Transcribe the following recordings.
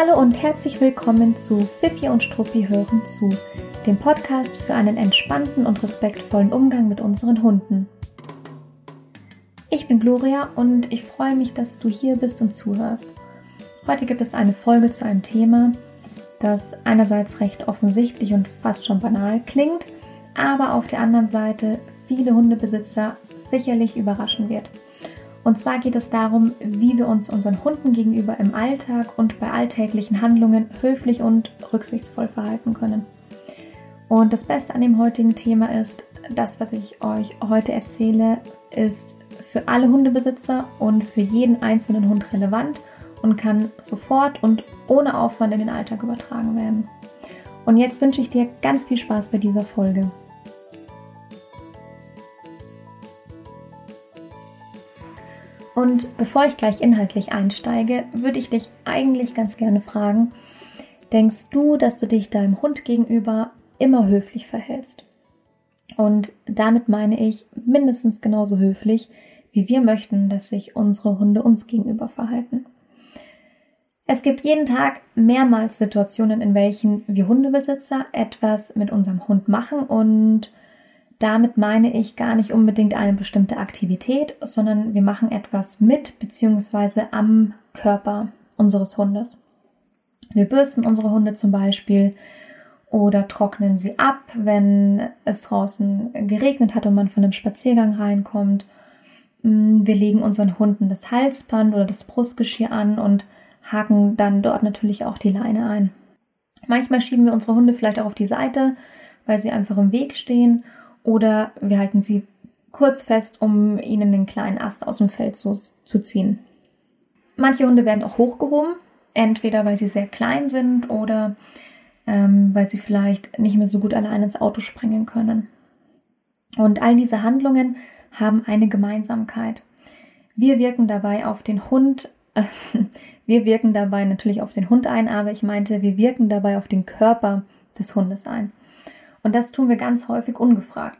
Hallo und herzlich willkommen zu Fifi und Struppi hören zu, dem Podcast für einen entspannten und respektvollen Umgang mit unseren Hunden. Ich bin Gloria und ich freue mich, dass du hier bist und zuhörst. Heute gibt es eine Folge zu einem Thema, das einerseits recht offensichtlich und fast schon banal klingt, aber auf der anderen Seite viele Hundebesitzer sicherlich überraschen wird. Und zwar geht es darum, wie wir uns unseren Hunden gegenüber im Alltag und bei alltäglichen Handlungen höflich und rücksichtsvoll verhalten können. Und das Beste an dem heutigen Thema ist, das, was ich euch heute erzähle, ist für alle Hundebesitzer und für jeden einzelnen Hund relevant und kann sofort und ohne Aufwand in den Alltag übertragen werden. Und jetzt wünsche ich dir ganz viel Spaß bei dieser Folge. Und bevor ich gleich inhaltlich einsteige, würde ich dich eigentlich ganz gerne fragen, denkst du, dass du dich deinem Hund gegenüber immer höflich verhältst? Und damit meine ich mindestens genauso höflich, wie wir möchten, dass sich unsere Hunde uns gegenüber verhalten. Es gibt jeden Tag mehrmals Situationen, in welchen wir Hundebesitzer etwas mit unserem Hund machen und damit meine ich gar nicht unbedingt eine bestimmte Aktivität, sondern wir machen etwas mit bzw. am Körper unseres Hundes. Wir bürsten unsere Hunde zum Beispiel oder trocknen sie ab, wenn es draußen geregnet hat und man von einem Spaziergang reinkommt. Mm, wir legen unseren Hunden das Halsband oder das Brustgeschirr an und haken dann dort natürlich auch die Leine ein. Manchmal schieben wir unsere Hunde vielleicht auch auf die Seite, weil sie einfach im Weg stehen oder wir halten sie kurz fest, um ihnen den kleinen Ast aus dem Feld zu, zu ziehen. Manche Hunde werden auch hochgehoben, entweder weil sie sehr klein sind oder ähm, weil sie vielleicht nicht mehr so gut allein ins Auto springen können. Und all diese Handlungen haben eine Gemeinsamkeit. Wir wirken dabei auf den Hund, äh, wir wirken dabei natürlich auf den Hund ein, aber ich meinte, wir wirken dabei auf den Körper des Hundes ein. Und das tun wir ganz häufig ungefragt.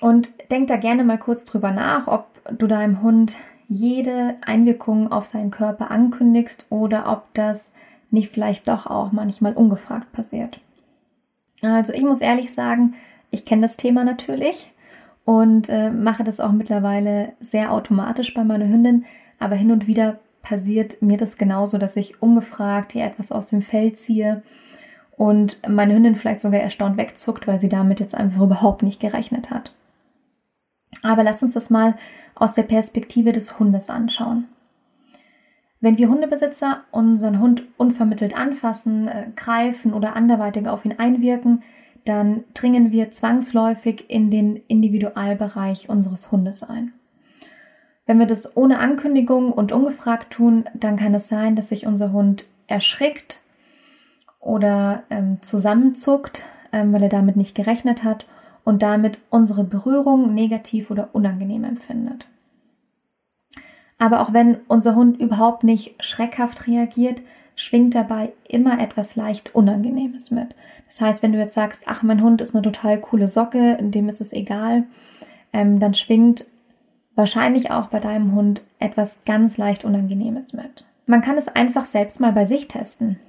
Und denk da gerne mal kurz drüber nach, ob du deinem Hund jede Einwirkung auf seinen Körper ankündigst oder ob das nicht vielleicht doch auch manchmal ungefragt passiert. Also ich muss ehrlich sagen, ich kenne das Thema natürlich und äh, mache das auch mittlerweile sehr automatisch bei meiner Hündin, aber hin und wieder passiert mir das genauso, dass ich ungefragt hier etwas aus dem Feld ziehe und meine Hündin vielleicht sogar erstaunt wegzuckt, weil sie damit jetzt einfach überhaupt nicht gerechnet hat. Aber lass uns das mal aus der Perspektive des Hundes anschauen. Wenn wir Hundebesitzer unseren Hund unvermittelt anfassen, äh, greifen oder anderweitig auf ihn einwirken, dann dringen wir zwangsläufig in den Individualbereich unseres Hundes ein. Wenn wir das ohne Ankündigung und ungefragt tun, dann kann es sein, dass sich unser Hund erschrickt oder ähm, zusammenzuckt, ähm, weil er damit nicht gerechnet hat und damit unsere Berührung negativ oder unangenehm empfindet. Aber auch wenn unser Hund überhaupt nicht schreckhaft reagiert, schwingt dabei immer etwas leicht Unangenehmes mit. Das heißt, wenn du jetzt sagst, ach, mein Hund ist eine total coole Socke, dem ist es egal, ähm, dann schwingt wahrscheinlich auch bei deinem Hund etwas ganz leicht Unangenehmes mit. Man kann es einfach selbst mal bei sich testen.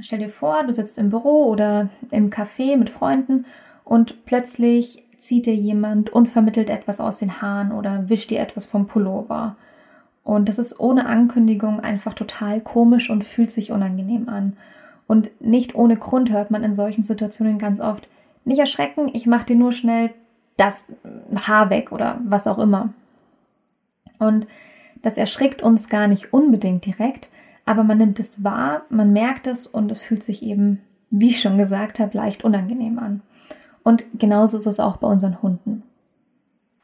Stell dir vor, du sitzt im Büro oder im Café mit Freunden und plötzlich zieht dir jemand unvermittelt etwas aus den Haaren oder wischt dir etwas vom Pullover. Und das ist ohne Ankündigung einfach total komisch und fühlt sich unangenehm an. Und nicht ohne Grund hört man in solchen Situationen ganz oft, nicht erschrecken, ich mach dir nur schnell das Haar weg oder was auch immer. Und das erschrickt uns gar nicht unbedingt direkt, aber man nimmt es wahr, man merkt es und es fühlt sich eben, wie ich schon gesagt habe, leicht unangenehm an. Und genauso ist es auch bei unseren Hunden.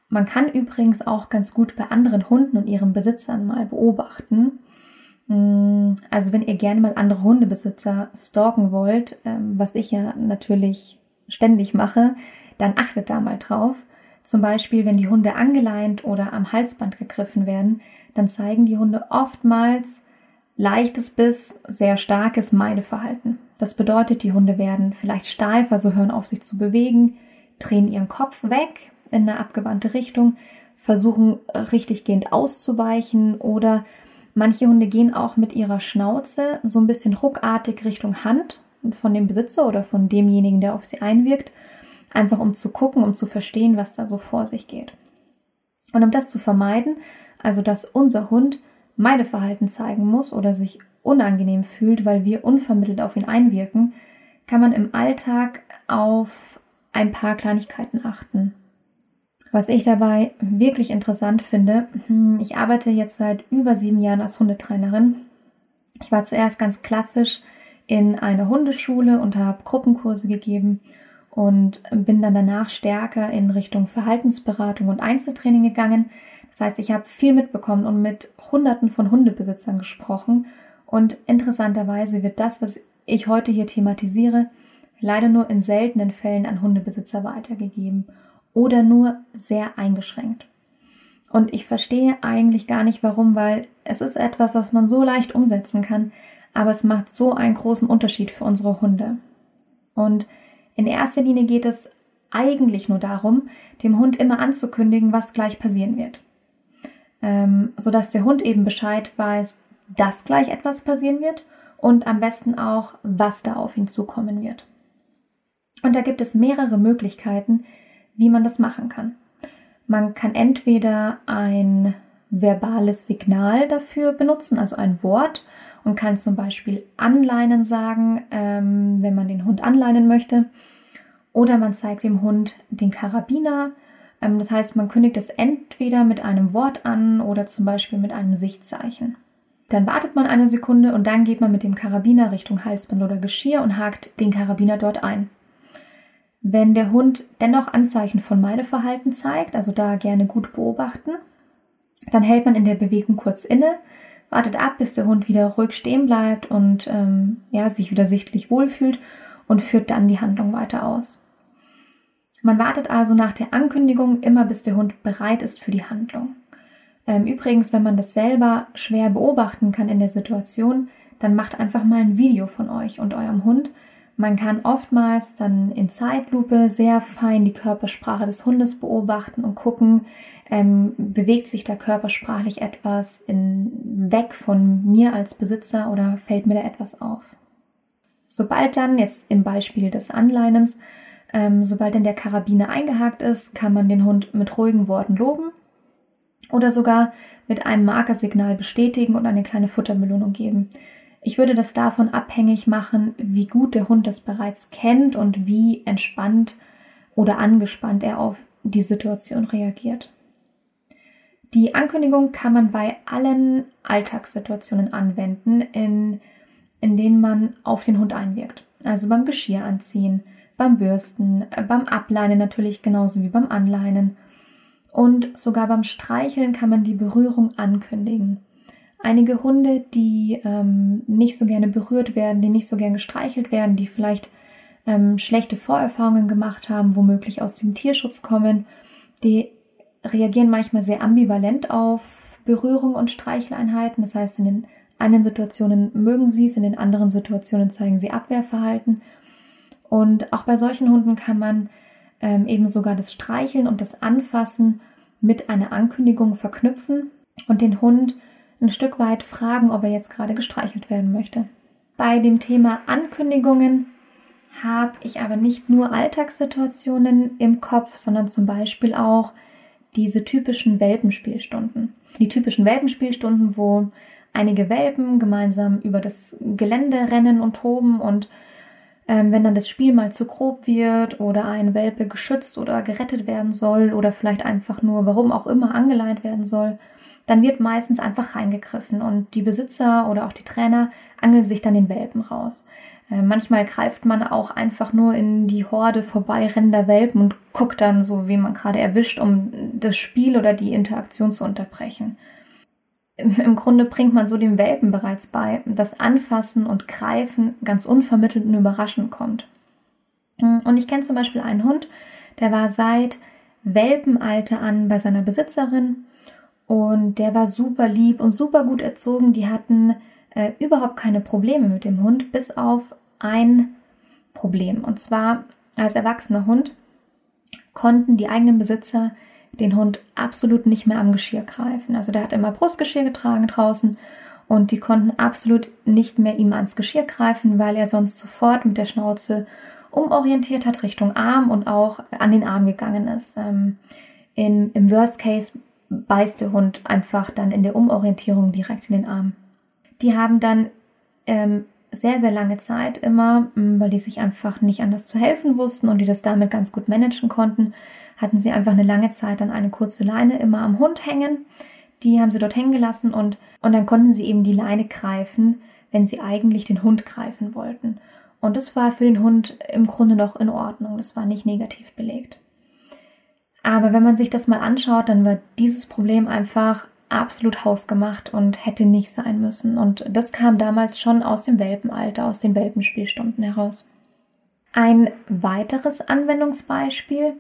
Man kann übrigens auch ganz gut bei anderen Hunden und ihren Besitzern mal beobachten. Mm, also wenn ihr gerne mal andere Hundebesitzer stalken wollt, ähm, was ich ja natürlich ständig mache, dann achtet da mal drauf. Zum Beispiel, wenn die Hunde angeleint oder am Halsband gegriffen werden, dann zeigen die Hunde oftmals leichtes bis sehr starkes Meideverhalten. Das bedeutet, die Hunde werden vielleicht steif, also hören auf sich zu bewegen, drehen ihren Kopf weg in eine abgewandte Richtung, versuchen richtiggehend auszuweichen oder Manche Hunde gehen auch mit ihrer Schnauze so ein bisschen ruckartig Richtung Hand von dem Besitzer oder von demjenigen, der auf sie einwirkt, einfach um zu gucken, um zu verstehen, was da so vor sich geht. Und um das zu vermeiden, also dass unser Hund Meideverhalten zeigen muss oder sich unangenehm fühlt, weil wir unvermittelt auf ihn einwirken, kann man im Alltag auf ein paar Kleinigkeiten achten. Was ich dabei wirklich interessant finde, hm, ich arbeite jetzt seit über sieben Jahren als Hundetrainerin. Ich war zuerst ganz klassisch in einer Hundeschule und habe Gruppenkurse gegeben und bin dann danach stärker in Richtung Verhaltensberatung und Einzeltraining gegangen. Das heißt, ich habe viel mitbekommen und mit Hunderten von Hundebesitzern gesprochen. Und interessanterweise wird das, was ich heute hier thematisiere, leider nur in seltenen Fällen an Hundebesitzer weitergegeben oder nur sehr eingeschränkt. Und ich verstehe eigentlich gar nicht warum, weil es ist etwas, was man so leicht umsetzen kann, aber es macht so einen großen Unterschied für unsere Hunde. Und in erster Linie geht es eigentlich nur darum, dem Hund immer anzukündigen, was gleich passieren wird. Ähm, sodass der Hund eben Bescheid weiß, dass gleich etwas passieren wird und am besten auch, was da auf ihn zukommen wird. Und da gibt es mehrere Möglichkeiten, wie man das machen kann. Man kann entweder ein verbales Signal dafür benutzen, also ein Wort, und kann zum Beispiel anleinen sagen, ähm, wenn man den Hund anleinen möchte. Oder man zeigt dem Hund den Karabiner. Ähm, das heißt, man kündigt es entweder mit einem Wort an oder zum Beispiel mit einem Sichtzeichen. Dann wartet man eine Sekunde und dann geht man mit dem Karabiner Richtung Halsband oder Geschirr und hakt den Karabiner dort ein. Wenn der Hund dennoch Anzeichen von Meideverhalten zeigt, also da gerne gut beobachten, dann hält man in der Bewegung kurz inne, wartet ab, bis der Hund wieder ruhig stehen bleibt und ähm, ja, sich wieder sichtlich wohlfühlt und führt dann die Handlung weiter aus. Man wartet also nach der Ankündigung immer, bis der Hund bereit ist für die Handlung. Ähm, übrigens, wenn man das selber schwer beobachten kann in der Situation, dann macht einfach mal ein Video von euch und eurem Hund man kann oftmals dann in Zeitlupe sehr fein die Körpersprache des Hundes beobachten und gucken, ähm, bewegt sich da körpersprachlich etwas in, weg von mir als Besitzer oder fällt mir da etwas auf. Sobald dann, jetzt im Beispiel des Anleinens, ähm, sobald dann der Karabiner eingehakt ist, kann man den Hund mit ruhigen Worten loben oder sogar mit einem Markersignal bestätigen und eine kleine Futterbelohnung geben. Ich würde das davon abhängig machen, wie gut der Hund das bereits kennt und wie entspannt oder angespannt er auf die Situation reagiert. Die Ankündigung kann man bei allen Alltagssituationen anwenden, in, in denen man auf den Hund einwirkt. Also beim Geschirr anziehen, beim Bürsten, beim Ableinen natürlich genauso wie beim Anleinen. Und sogar beim Streicheln kann man die Berührung ankündigen. Einige Hunde, die ähm, nicht so gerne berührt werden, die nicht so gern gestreichelt werden, die vielleicht ähm, schlechte Vorerfahrungen gemacht haben, womöglich aus dem Tierschutz kommen, die reagieren manchmal sehr ambivalent auf Berührung und Streicheleinheiten. Das heißt, in den einen Situationen mögen sie es, in den anderen Situationen zeigen sie Abwehrverhalten. Und auch bei solchen Hunden kann man ähm, eben sogar das Streicheln und das Anfassen mit einer Ankündigung verknüpfen und den Hund ein Stück weit fragen, ob er jetzt gerade gestreichelt werden möchte. Bei dem Thema Ankündigungen habe ich aber nicht nur Alltagssituationen im Kopf, sondern zum Beispiel auch diese typischen Welpenspielstunden. Die typischen Welpenspielstunden, wo einige Welpen gemeinsam über das Gelände rennen und toben und ähm, wenn dann das Spiel mal zu grob wird oder ein Welpe geschützt oder gerettet werden soll oder vielleicht einfach nur, warum auch immer, angeleint werden soll, dann wird meistens einfach reingegriffen und die Besitzer oder auch die Trainer angeln sich dann den Welpen raus. Äh, manchmal greift man auch einfach nur in die Horde vorbeirennender Welpen und guckt dann so, wie man gerade erwischt, um das Spiel oder die Interaktion zu unterbrechen. Im Grunde bringt man so dem Welpen bereits bei, dass Anfassen und Greifen ganz unvermittelt und überraschend kommt. Und ich kenne zum Beispiel einen Hund, der war seit Welpenalter an bei seiner Besitzerin und der war super lieb und super gut erzogen. Die hatten äh, überhaupt keine Probleme mit dem Hund, bis auf ein Problem. Und zwar als erwachsener Hund konnten die eigenen Besitzer den Hund absolut nicht mehr am Geschirr greifen. Also der hat immer Brustgeschirr getragen draußen und die konnten absolut nicht mehr ihm ans Geschirr greifen, weil er sonst sofort mit der Schnauze umorientiert hat Richtung Arm und auch an den Arm gegangen ist. Ähm, in, Im Worst Case beißt der Hund einfach dann in der Umorientierung direkt in den Arm. Die haben dann ähm, sehr, sehr lange Zeit immer, mm, weil die sich einfach nicht anders zu helfen wussten und die das damit ganz gut managen konnten, hatten sie einfach eine lange Zeit dann eine kurze Leine immer am Hund hängen. Die haben sie dort hängen gelassen und, und dann konnten sie eben die Leine greifen, wenn sie eigentlich den Hund greifen wollten. Und das war für den Hund im Grunde noch in Ordnung. Das war nicht negativ belegt. Aber wenn man sich das mal anschaut, dann war dieses Problem einfach absolut hausgemacht und hätte nicht sein müssen. Und das kam damals schon aus dem Welpenalter, aus den Welpenspielstunden heraus. Ein weiteres Anwendungsbeispiel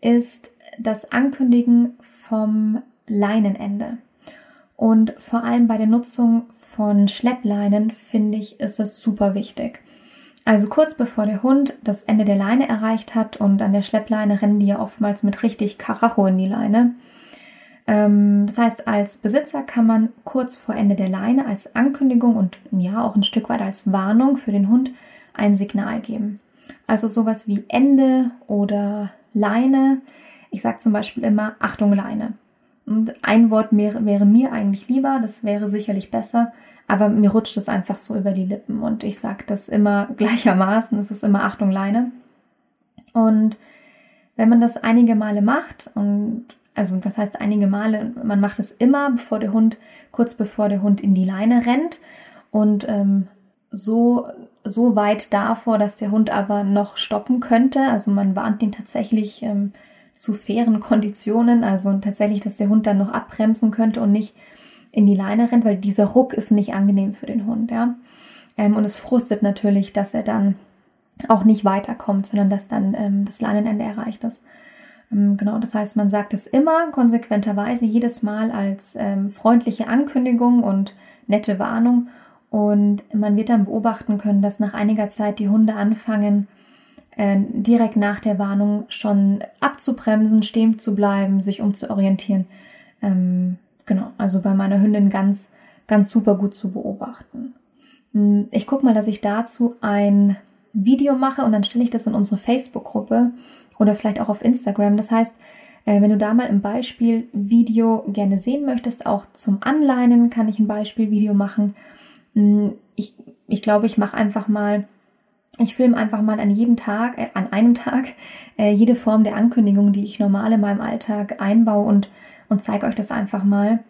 ist das Ankündigen vom Leinenende. Und vor allem bei der Nutzung von Schleppleinen finde ich, ist es super wichtig. Also kurz bevor der Hund das Ende der Leine erreicht hat und an der Schleppleine rennen die ja oftmals mit richtig Karacho in die Leine. Ähm, das heißt, als Besitzer kann man kurz vor Ende der Leine als Ankündigung und ja auch ein Stück weit als Warnung für den Hund ein Signal geben. Also sowas wie Ende oder Leine. Ich sage zum Beispiel immer Achtung Leine. Und ein Wort wäre, wäre mir eigentlich lieber, das wäre sicherlich besser, aber mir rutscht es einfach so über die Lippen und ich sage das immer gleichermaßen, es ist immer Achtung Leine. Und wenn man das einige Male macht und also was heißt einige Male, man macht es immer, bevor der Hund, kurz bevor der Hund in die Leine rennt und ähm, so, so weit davor, dass der Hund aber noch stoppen könnte. Also man warnt ihn tatsächlich ähm, zu fairen Konditionen, also tatsächlich, dass der Hund dann noch abbremsen könnte und nicht in die Leine rennt, weil dieser Ruck ist nicht angenehm für den Hund, ja. Ähm, und es frustet natürlich, dass er dann auch nicht weiterkommt, sondern dass dann ähm, das Leinenende erreicht ist. Ähm, genau, das heißt, man sagt es immer konsequenterweise jedes Mal als ähm, freundliche Ankündigung und nette Warnung. Und man wird dann beobachten können, dass nach einiger Zeit die Hunde anfangen, äh, direkt nach der Warnung schon abzubremsen, stehen zu bleiben, sich umzuorientieren. Ähm, genau, also bei meiner Hündin ganz, ganz super gut zu beobachten. Hm, ich gucke mal, dass ich dazu ein Video mache und dann stelle ich das in unsere Facebook-Gruppe oder vielleicht auch auf Instagram. Das heißt, äh, wenn du da mal ein Beispielvideo gerne sehen möchtest, auch zum Anleinen kann ich ein Beispielvideo machen. Hm, ich, ich glaube, ich mache einfach mal ich filme einfach mal an jedem Tag, äh, an einem Tag, äh, jede Form der Ankündigung, die ich normal in meinem Alltag einbaue und, und zeige euch das einfach mal.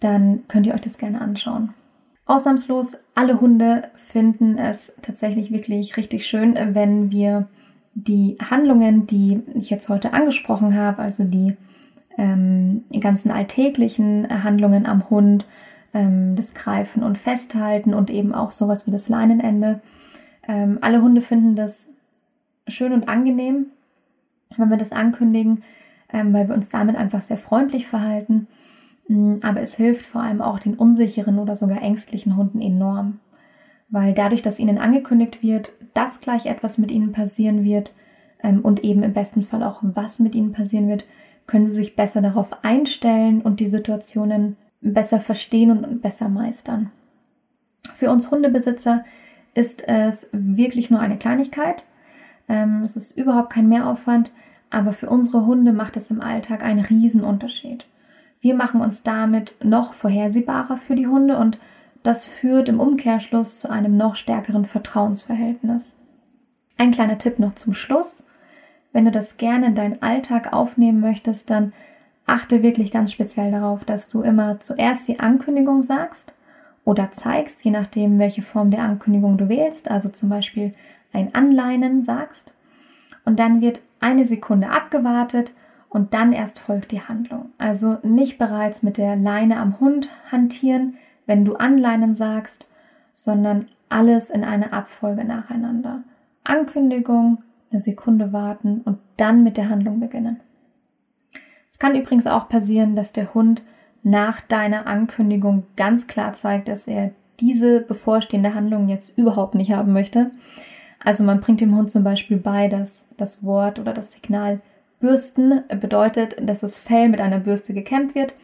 Dann könnt ihr euch das gerne anschauen. Ausnahmslos, alle Hunde finden es tatsächlich wirklich richtig schön, wenn wir die Handlungen, die ich jetzt heute angesprochen habe, also die ähm, ganzen alltäglichen Handlungen am Hund, ähm, das Greifen und Festhalten und eben auch sowas wie das Leinenende, ähm, alle Hunde finden das schön und angenehm, wenn wir das ankündigen, ähm, weil wir uns damit einfach sehr freundlich verhalten. Mm, aber es hilft vor allem auch den unsicheren oder sogar ängstlichen Hunden enorm. Weil dadurch, dass ihnen angekündigt wird, dass gleich etwas mit ihnen passieren wird ähm, und eben im besten Fall auch was mit ihnen passieren wird, können sie sich besser darauf einstellen und die Situationen besser verstehen und besser meistern. Für uns Hundebesitzer ist es wirklich nur eine Kleinigkeit. Ähm, es ist überhaupt kein Mehraufwand, aber für unsere Hunde macht es im Alltag einen Riesenunterschied. Wir machen uns damit noch vorhersehbarer für die Hunde und das führt im Umkehrschluss zu einem noch stärkeren Vertrauensverhältnis. Ein kleiner Tipp noch zum Schluss. Wenn du das gerne in deinen Alltag aufnehmen möchtest, dann achte wirklich ganz speziell darauf, dass du immer zuerst die Ankündigung sagst oder zeigst, je nachdem, welche Form der Ankündigung du wählst, also zum Beispiel ein Anleinen sagst. Und dann wird eine Sekunde abgewartet und dann erst folgt die Handlung. Also nicht bereits mit der Leine am Hund hantieren, wenn du Anleinen sagst, sondern alles in einer Abfolge nacheinander. Ankündigung, eine Sekunde warten und dann mit der Handlung beginnen. Es kann übrigens auch passieren, dass der Hund nach deiner Ankündigung ganz klar zeigt, dass er diese bevorstehende Handlung jetzt überhaupt nicht haben möchte. Also man bringt dem Hund zum Beispiel bei, dass das Wort oder das Signal Bürsten bedeutet, dass das Fell mit einer Bürste gekämmt wird.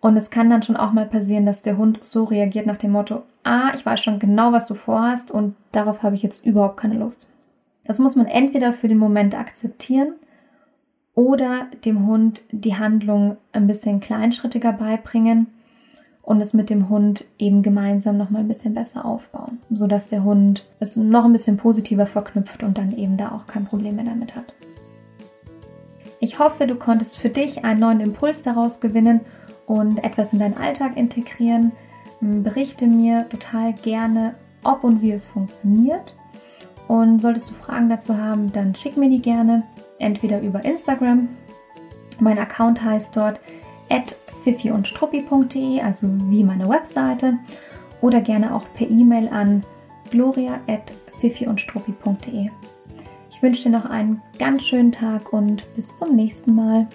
Und es kann dann schon auch mal passieren, dass der Hund so reagiert nach dem Motto, ah, ich weiß schon genau, was du vorhast und darauf habe ich jetzt überhaupt keine Lust. Das muss man entweder für den Moment akzeptieren oder dem Hund die Handlung ein bisschen kleinschrittiger beibringen und es mit dem Hund eben gemeinsam noch mal ein bisschen besser aufbauen, sodass der Hund es noch ein bisschen positiver verknüpft und dann eben da auch kein Problem mehr damit hat. Ich hoffe, du konntest für dich einen neuen Impuls daraus gewinnen und etwas in deinen Alltag integrieren. Berichte mir total gerne, ob und wie es funktioniert. Und solltest du Fragen dazu haben, dann schick mir die gerne entweder über Instagram. Mein Account heißt dort fifiundstruppi.de, also wie meine Webseite, oder gerne auch per E-Mail an gloria.fifiundstruppi.de. Ich wünsche dir noch einen ganz schönen Tag und bis zum nächsten Mal.